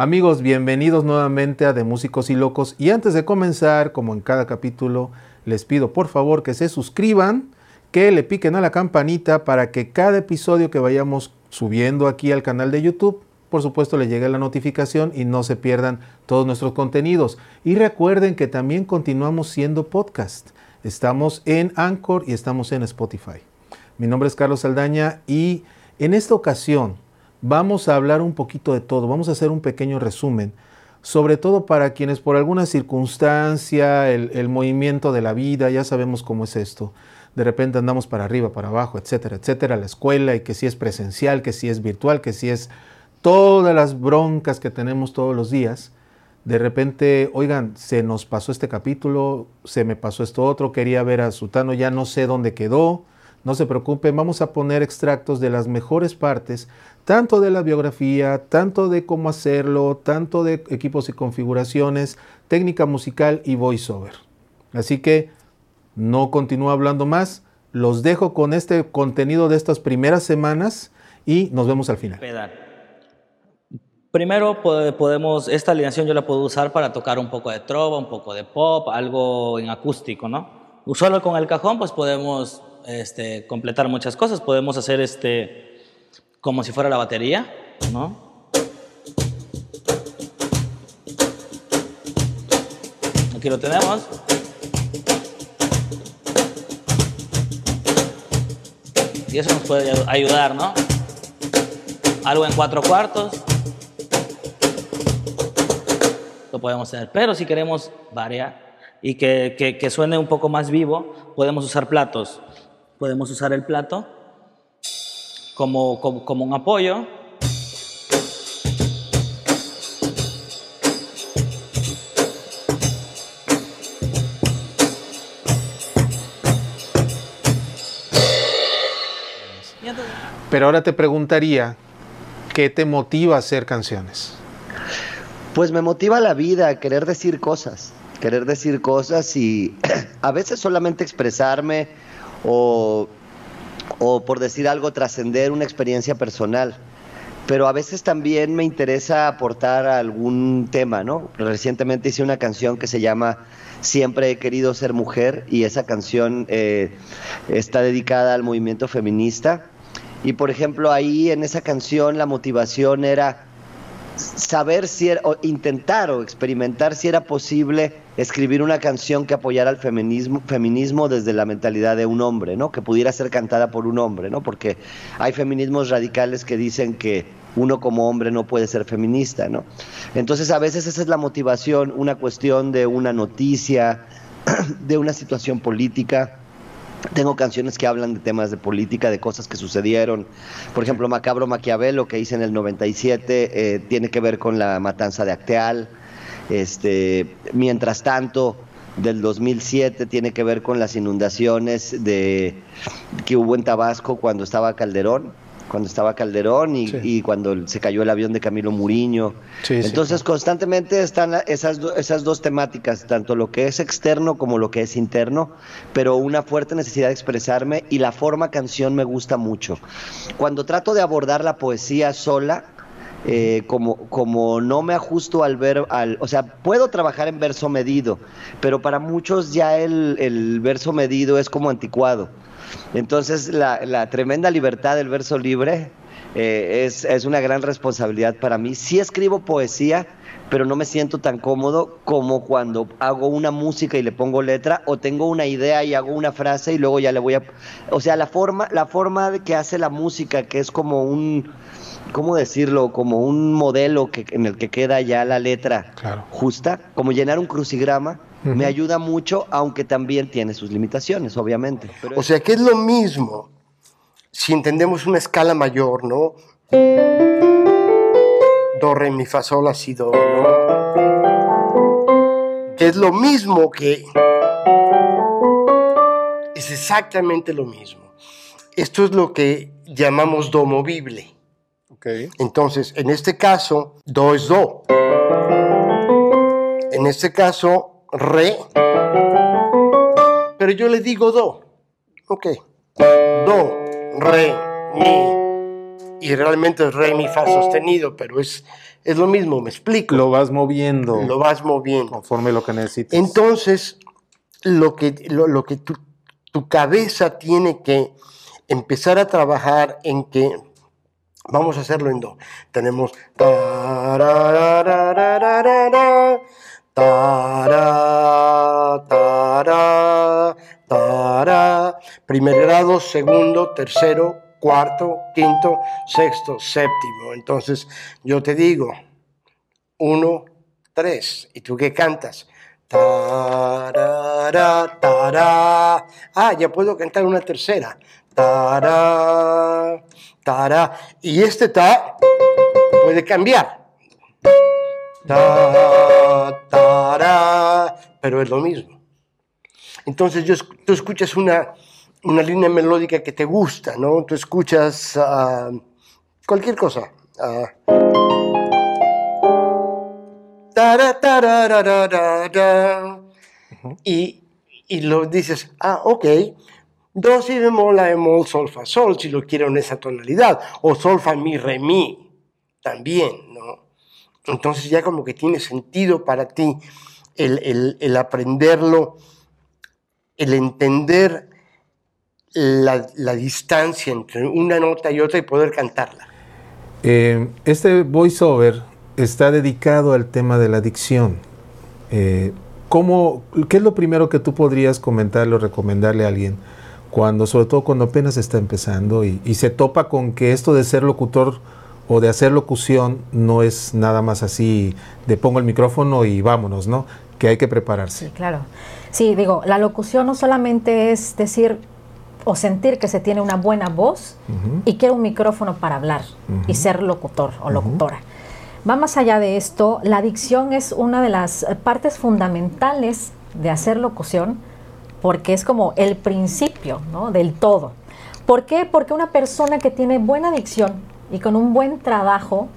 Amigos, bienvenidos nuevamente a De Músicos y Locos. Y antes de comenzar, como en cada capítulo, les pido por favor que se suscriban, que le piquen a la campanita para que cada episodio que vayamos subiendo aquí al canal de YouTube, por supuesto le llegue la notificación y no se pierdan todos nuestros contenidos. Y recuerden que también continuamos siendo podcast. Estamos en Anchor y estamos en Spotify. Mi nombre es Carlos Saldaña y en esta ocasión vamos a hablar un poquito de todo, vamos a hacer un pequeño resumen, sobre todo para quienes por alguna circunstancia, el, movimiento de la vida, ya sabemos cómo es esto, de repente andamos para arriba, para abajo, etcétera, etcétera, la escuela y que si es presencial, que si es virtual, que si es todas las broncas que tenemos todos los días. De repente, oigan, se nos pasó este capítulo, se me pasó esto otro, quería ver a Sutano, ya no sé dónde quedó, no se preocupen, vamos a poner extractos de las mejores partes, tanto de la biografía, tanto de cómo hacerlo, tanto de equipos y configuraciones, técnica musical y voiceover. Así que no continúo hablando más, los dejo con este contenido de estas primeras semanas y nos vemos al final. Primero podemos, esta alineación yo la puedo usar para tocar un poco de trova, un poco de pop, algo en acústico, ¿no? Solo con el cajón pues podemos este, completar muchas cosas. Podemos hacer este, como si fuera la batería, ¿no? Aquí lo tenemos. Y eso nos puede ayudar, ¿no? Algo en cuatro cuartos. Lo podemos hacer. Pero si queremos variar y que, que, que suene un poco más vivo, podemos usar platos podemos usar el plato como, como, un apoyo. Pero ahora te preguntaría, ¿qué te motiva a hacer canciones? Pues me motiva la vida, querer decir cosas, querer decir cosas y a veces solamente expresarme, o, por decir algo, trascender una experiencia personal. Pero a veces también me interesa aportar algún tema, ¿no? Recientemente hice una canción que se llama Siempre he querido ser mujer y esa canción eh, está dedicada al movimiento feminista. Y por ejemplo, ahí en esa canción la motivación era saber si era, o intentar o experimentar si era posible escribir una canción que apoyara al feminismo, feminismo desde la mentalidad de un hombre, ¿no? Que pudiera ser cantada por un hombre, ¿no? Porque hay feminismos radicales que dicen que uno como hombre no puede ser feminista, ¿no? Entonces a veces esa es la motivación, una cuestión de una noticia, de una situación política tengo canciones que hablan de temas de política, de cosas que sucedieron. Por ejemplo, Macabro Maquiavelo, que hice en el 97, eh, tiene que ver con la matanza de Acteal. Este, mientras tanto, del 2007 tiene que ver con las inundaciones de, que hubo en Tabasco cuando estaba Calderón cuando estaba Calderón y, cuando se cayó el avión de Camilo Muriño. Entonces constantemente están esas, esas dos temáticas, tanto lo que es externo como lo que es interno, pero una fuerte necesidad de expresarme y la forma canción me gusta mucho. Cuando trato de abordar la poesía sola, eh, como, como no me ajusto al ver, al, o sea, puedo trabajar en verso medido, pero para muchos ya el, el verso medido es como anticuado. Entonces, la, tremenda libertad del verso libre eh, es, una gran responsabilidad para mí. Sí escribo poesía, pero no me siento tan cómodo como cuando hago una música y le pongo letra o tengo una idea y hago una frase y luego ya le voy a... O sea, la forma, la forma de que hace la música, que es como un... ¿Cómo decirlo? Como un modelo que, en el que queda ya la letra justa, como llenar un crucigrama me ayuda mucho, aunque también tiene sus limitaciones, obviamente. o sea que es lo mismo si entendemos una escala mayor, ¿no? Do, re, mi, fa, sol, la, si, do, ¿no? Que es lo mismo que... Es exactamente lo mismo. Esto es lo que llamamos do movible. Okay. Entonces, en este caso, do es do. En este caso, re, pero yo le digo do. Ok. Do, re, mi, y realmente es re, mi, fa sostenido, pero es, es lo mismo, me explico. Lo vas moviendo. Lo vas moviendo. Conforme lo que necesites. Entonces, lo que, lo, que tu, tu cabeza tiene que empezar a trabajar en que Vamos a hacerlo en do. Tenemos primer grado, segundo, tercero, cuarto, quinto, sexto, séptimo. Entonces yo te digo, uno, tres, ¿y tú qué cantas? Ah, ya puedo cantar una tercera. Y este ta puede cambiar. pero es lo mismo. Entonces tú escuchas una, una línea melódica que te gusta, ¿no? Tú escuchas ah, cualquier cosa. Uh, y, y lo dices, ah, ok, do, si bemol, la bemol, sol, fa, sol, si lo quiero en esa tonalidad, o sol, fa, mi, re, mi, también, ¿no? Entonces ya como que tiene sentido para ti el, el, el aprenderlo, el entender la, la, distancia entre una nota y otra y poder cantarla. Eh, este voiceover está dedicado al tema de la adicción. Eh, ¿cómo, ¿Qué es lo primero que tú podrías comentarle o recomendarle a alguien cuando, sobre todo cuando apenas está empezando y, se topa con que esto de ser locutor o de hacer locución no es nada más así de pongo el micrófono y vámonos, ¿no? Que hay que prepararse. Sí, claro. Sí, digo, la locución no solamente es decir o sentir que se tiene una buena voz y quiere un micrófono para hablar y ser locutor o locutora. Va más allá de esto, la dicción es una de las partes fundamentales de hacer locución porque es como el principio ¿no? del todo. ¿Por qué? Porque una persona que tiene buena dicción y con un buen trabajo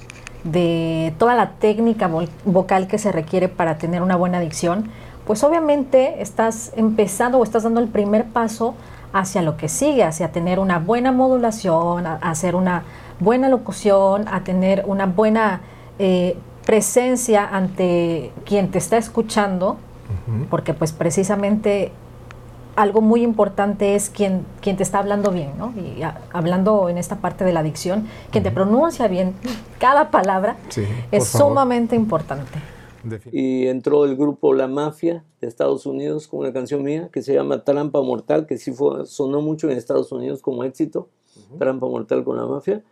de toda la técnica vocal que se requiere para tener una buena dicción, pues obviamente estás empezando o estás dando el primer paso hacia lo que sigue, hacia tener una buena modulación, a hacer una buena locución, a tener una buena eh, presencia ante quien te está escuchando, porque pues precisamente algo muy importante es quien, quien te está hablando bien, ¿no? Y hablando en esta parte de la dicción, quien te pronuncia bien cada palabra es sumamente importante. Y entró el grupo La Mafia de Estados Unidos con una canción mía que se llama Trampa Mortal, que sí fue, sonó mucho en Estados Unidos como éxito, Trampa Mortal con La Mafia.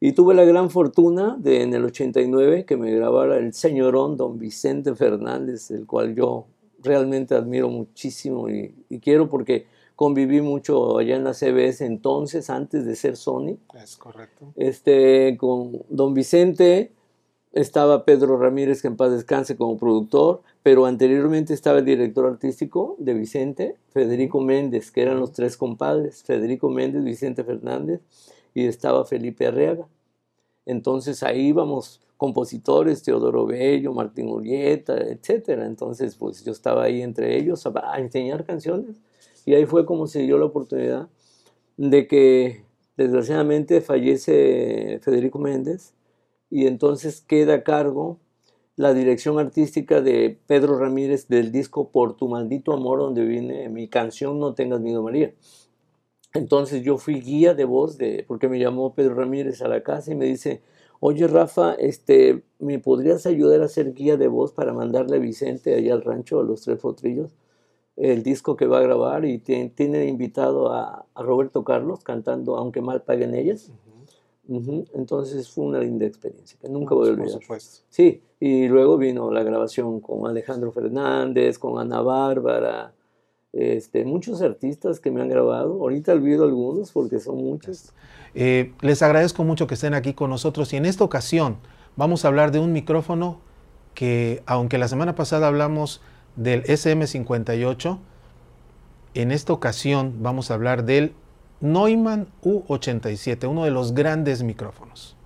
Y tuve la gran fortuna de en el 89 que me grabara el señorón don Vicente Fernández, el cual yo realmente admiro muchísimo y, quiero porque conviví mucho allá en la CBS entonces, antes de ser Sony. Es correcto. Este, con don Vicente, estaba Pedro Ramírez, que en paz descanse como productor, pero anteriormente estaba el director artístico de Vicente, Federico Méndez, que eran los tres compadres, Federico Méndez, Vicente Fernández, y estaba Felipe Arriaga. Entonces ahí íbamos compositores, Teodoro Bello, Martín Urieta, etcétera. Entonces, pues yo estaba ahí entre ellos a, enseñar canciones y ahí fue como se dio la oportunidad de que desgraciadamente fallece Federico Méndez y entonces queda a cargo la dirección artística de Pedro Ramírez del disco Por tu maldito amor, donde viene mi canción No tengas miedo María. Entonces yo fui guía de voz, de, porque me llamó Pedro Ramírez a la casa y me dice, oye Rafa, este, ¿me podrías ayudar a ser guía de voz para mandarle a Vicente allá al rancho, a los Tres Fotrillos, el disco que va a grabar y tiene, invitado a, Roberto Carlos cantando Aunque mal paguen ellas? Entonces fue una linda experiencia que nunca voy a olvidar. Sí, y luego vino la grabación con Alejandro Fernández, con Ana Bárbara, este, muchos artistas que me han grabado. Ahorita olvido algunos porque son muchos. Eh, les agradezco mucho que estén aquí con nosotros y en esta ocasión vamos a hablar de un micrófono que, aunque la semana pasada hablamos del SM58, en esta ocasión vamos a hablar del Neumann U87, uno de los grandes micrófonos.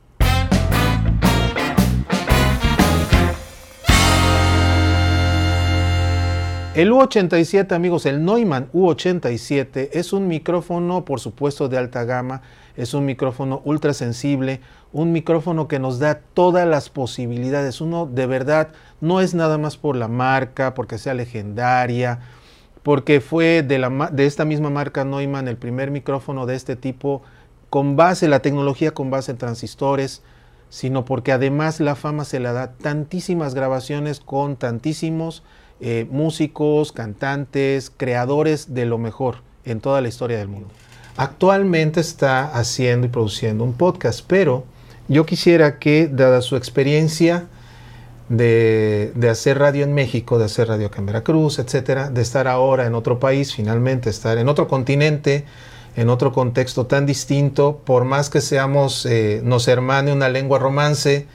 El U87, amigos, el Neumann U87 es un micrófono, por supuesto, de alta gama, es un micrófono ultra sensible, un micrófono que nos da todas las posibilidades. Uno de verdad no es nada más por la marca, porque sea legendaria, porque fue de, esta misma marca Neumann el primer micrófono de este tipo con base, la tecnología con base en transistores, sino porque además la fama se la da tantísimas grabaciones con tantísimos eh, músicos, cantantes, creadores de lo mejor en toda la historia del mundo. Actualmente está haciendo y produciendo un podcast, pero yo quisiera que, dada su experiencia de, hacer radio en México, de hacer radio acá en Veracruz, etcétera, de estar ahora en otro país, finalmente estar en otro continente, en otro contexto tan distinto, por más que seamos, eh, nos hermane una lengua romance,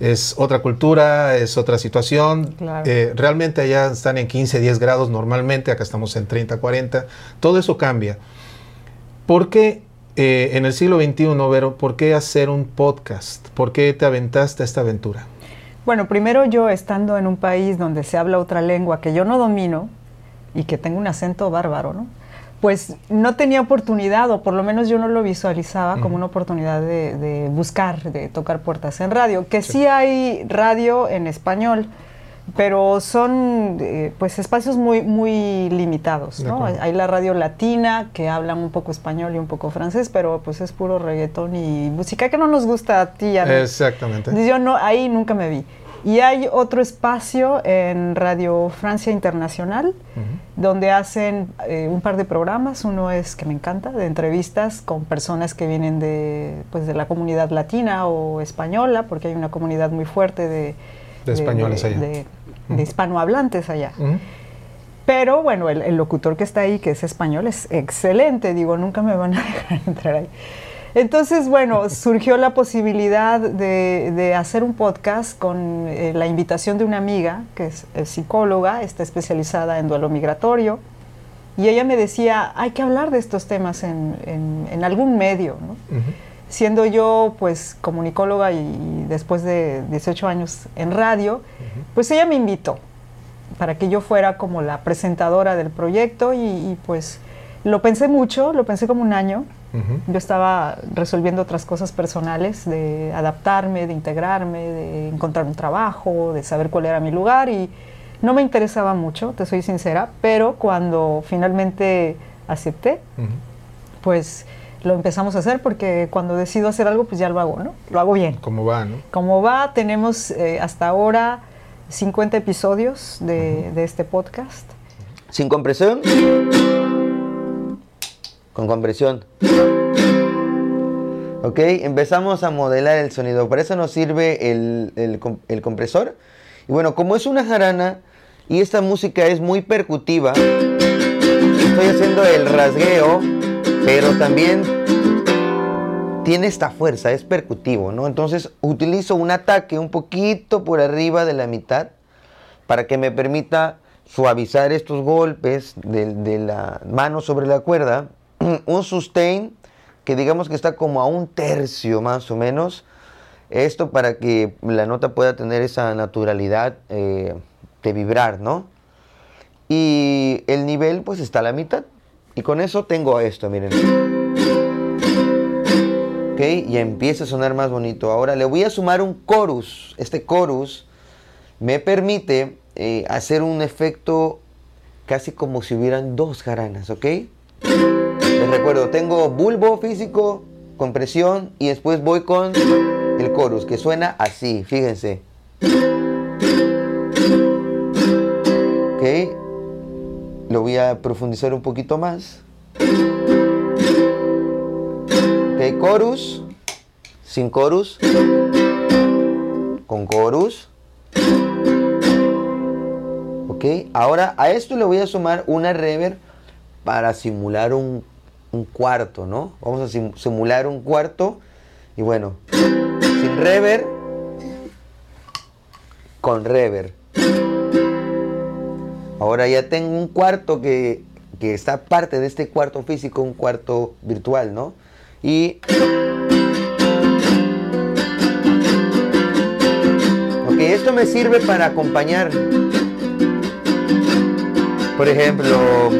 es otra cultura, es otra situación. Eh, realmente allá están en 15, 10 grados normalmente, acá estamos en 30, 40. Todo eso cambia. ¿Por qué eh, en el siglo XXI, Vero, por qué hacer un podcast? ¿Por qué te aventaste a esta aventura? Bueno, primero yo estando en un país donde se habla otra lengua que yo no domino y que tengo un acento bárbaro, ¿no? pues no tenía oportunidad, o por lo menos yo no lo visualizaba como una oportunidad de, buscar, de tocar puertas en radio. Que sí, hay radio en español, pero son eh, pues espacios muy, muy limitados. ¿no? Hay la radio latina, que hablan un poco español y un poco francés, pero pues es puro reggaetón y música que no nos gusta a ti. A mí. Exactamente. Yo no, ahí nunca me vi. Y hay otro espacio en Radio Francia Internacional, donde hacen eh, un par de programas. Uno es que me encanta, de entrevistas con personas que vienen de, pues, de la comunidad latina o española, porque hay una comunidad muy fuerte de, de españoles allá. De, hispanohablantes allá. Pero bueno, el, el, locutor que está ahí, que es español, es excelente. Digo, nunca me van a dejar entrar ahí. Entonces, bueno, surgió la posibilidad de, hacer un podcast con eh, la invitación de una amiga, que es, psicóloga, está especializada en duelo migratorio, y ella me decía, hay que hablar de estos temas en, algún medio, ¿no? Siendo yo, pues, comunicóloga y, después de 18 años en radio, pues ella me invitó para que yo fuera como la presentadora del proyecto y pues lo pensé mucho, lo pensé como un año, yo estaba resolviendo otras cosas personales, de adaptarme, de integrarme, de encontrar un trabajo, de saber cuál era mi lugar y no me interesaba mucho, te soy sincera, pero cuando finalmente acepté, pues lo empezamos a hacer porque cuando decido hacer algo, pues ya lo hago, ¿no? Lo hago bien. Como va, ¿no? Como va, tenemos eh, hasta ahora 50 episodios de, de este podcast. ¿Sin compresión? con compresión. Ok, empezamos a modelar el sonido. Para eso nos sirve el, compresor. Y bueno, como es una jarana y esta música es muy percutiva, estoy haciendo el rasgueo, pero también tiene esta fuerza, es percutivo, ¿no? Entonces utilizo un ataque un poquito por arriba de la mitad para que me permita suavizar estos golpes de la mano sobre la cuerda un sustain que digamos que está como a un tercio más o menos. Esto para que la nota pueda tener esa naturalidad eh, de vibrar, ¿no? Y el nivel pues está a la mitad. Y con eso tengo esto, miren. Y empieza a sonar más bonito. Ahora le voy a sumar un chorus. Este chorus me permite eh, hacer un efecto casi como si hubieran dos jaranas, ¿ok? Les recuerdo, tengo bulbo físico, compresión y después voy con el chorus que suena así, fíjense. Ok, lo voy a profundizar un poquito más. Chorus, sin chorus, con chorus. Ok, ahora a esto le voy a sumar una reverb para simular un, cuarto, ¿no? Vamos a simular un cuarto y bueno, sin rever, con rever. Ahora ya tengo un cuarto que, que está parte de este cuarto físico, un cuarto virtual, ¿no? Y Ok, esto me sirve para acompañar Por ejemplo.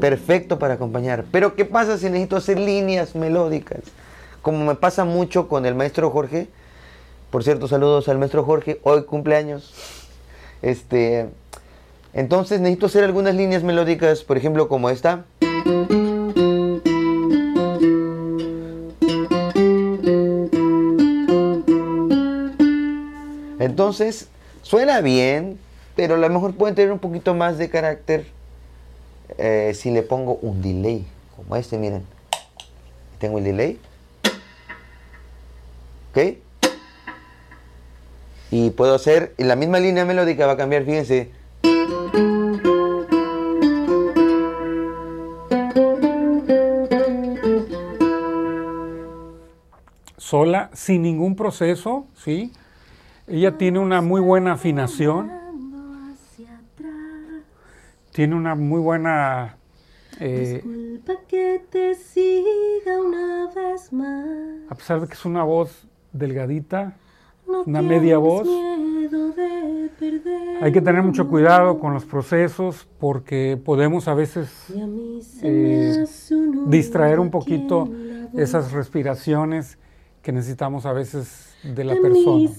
Perfecto para acompañar. Pero ¿qué pasa si necesito hacer líneas melódicas? Como me pasa mucho con el maestro Jorge. Por cierto, saludos al maestro Jorge. Hoy cumpleaños. Este, entonces necesito hacer algunas líneas melódicas, por ejemplo, como esta. Entonces, suena bien, pero a lo mejor pueden tener un poquito más de carácter eh, si le pongo un delay, como este, miren. Tengo el delay. ¿Ok? Y puedo hacer, la misma línea melódica va a cambiar, fíjense. Sola, sin ningún proceso, ¿sí? Ella tiene una muy buena afinación. Tiene una muy buena... Eh, que te siga una vez más. a pesar de que es una voz delgadita, una media voz, hay que tener mucho cuidado con los procesos porque podemos a veces eh, distraer un poquito esas respiraciones que necesitamos a veces de la persona.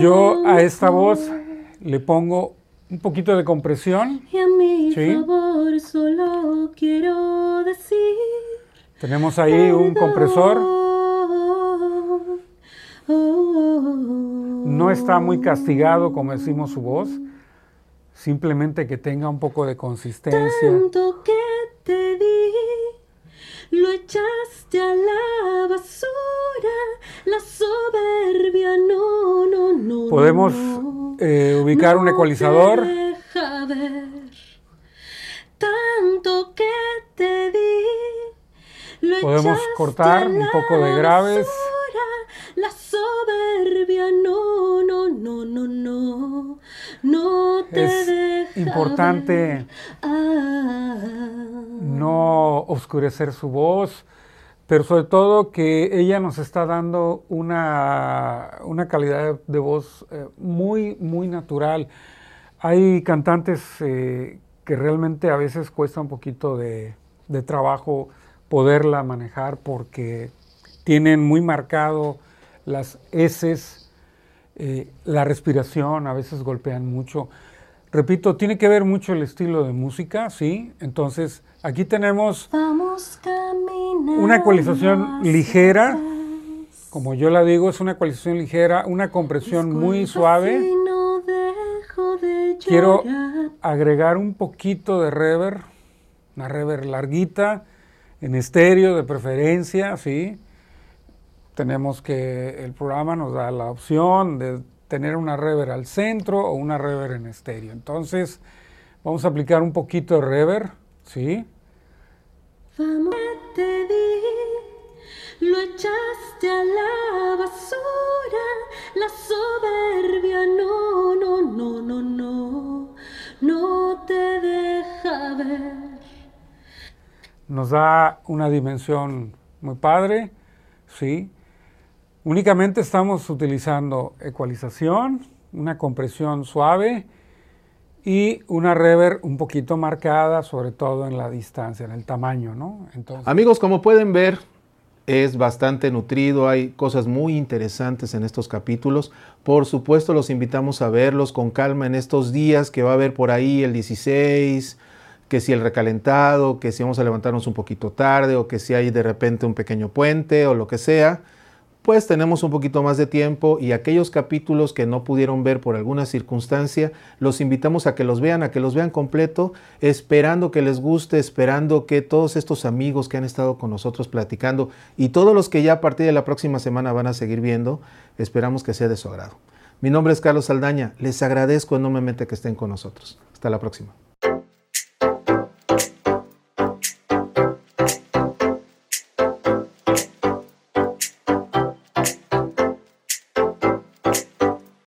Yo a esta voz le pongo un poquito de compresión. ¿sí? Tenemos ahí un compresor. No está muy castigado, como decimos su voz. Simplemente que tenga un poco de consistencia. Tanto que te di, lo echaste a la basura. La soberbia, no, no, no. Podemos no, eh, ubicar un ecualizador. deja ver. Tanto que te di, lo Podemos cortar un poco de graves. La soberbia, no, no, no, no, no. No te Es deja importante. Ah. no oscurecer su voz, pero sobre todo que ella nos está dando una, una calidad de voz eh, muy, muy natural. Hay cantantes eh, que realmente a veces cuesta un poquito de, de trabajo poderla manejar porque tienen muy marcado las heces, eh, la respiración, a veces golpean mucho. Repito, tiene que ver mucho el estilo de música, ¿sí? Entonces, aquí tenemos una ecualización ligera, como yo la digo, es una ecualización ligera, una compresión muy suave. Quiero agregar un poquito de reverb, una reverb larguita, en estéreo de preferencia, ¿sí? Tenemos que el programa nos da la opción de tener una reverb al centro o una reverb en estéreo. Entonces, vamos a aplicar un poquito de reverb, ¿sí? Vamos, te di, lo echaste a la basura, la soberbia, no, no, no, no, no, no te deja ver. nos da una dimensión muy padre, ¿sí? Únicamente estamos utilizando ecualización, una compresión suave y una reverb un poquito marcada, sobre todo en la distancia, en el tamaño, ¿no? Entonces, Amigos, como pueden ver, es bastante nutrido, hay cosas muy interesantes en estos capítulos. Por supuesto, los invitamos a verlos con calma en estos días que va a haber por ahí el 16, que si el recalentado, que si vamos a levantarnos un poquito tarde o que si hay de repente un pequeño puente o lo que sea, pues tenemos un poquito más de tiempo y aquellos capítulos que no pudieron ver por alguna circunstancia, los invitamos a que los vean, a que los vean completo, esperando que les guste, esperando que todos estos amigos que han estado con nosotros platicando y todos los que ya a partir de la próxima semana van a seguir viendo, esperamos que sea de su agrado. Mi nombre es Carlos Saldaña, les agradezco enormemente que estén con nosotros. Hasta la próxima.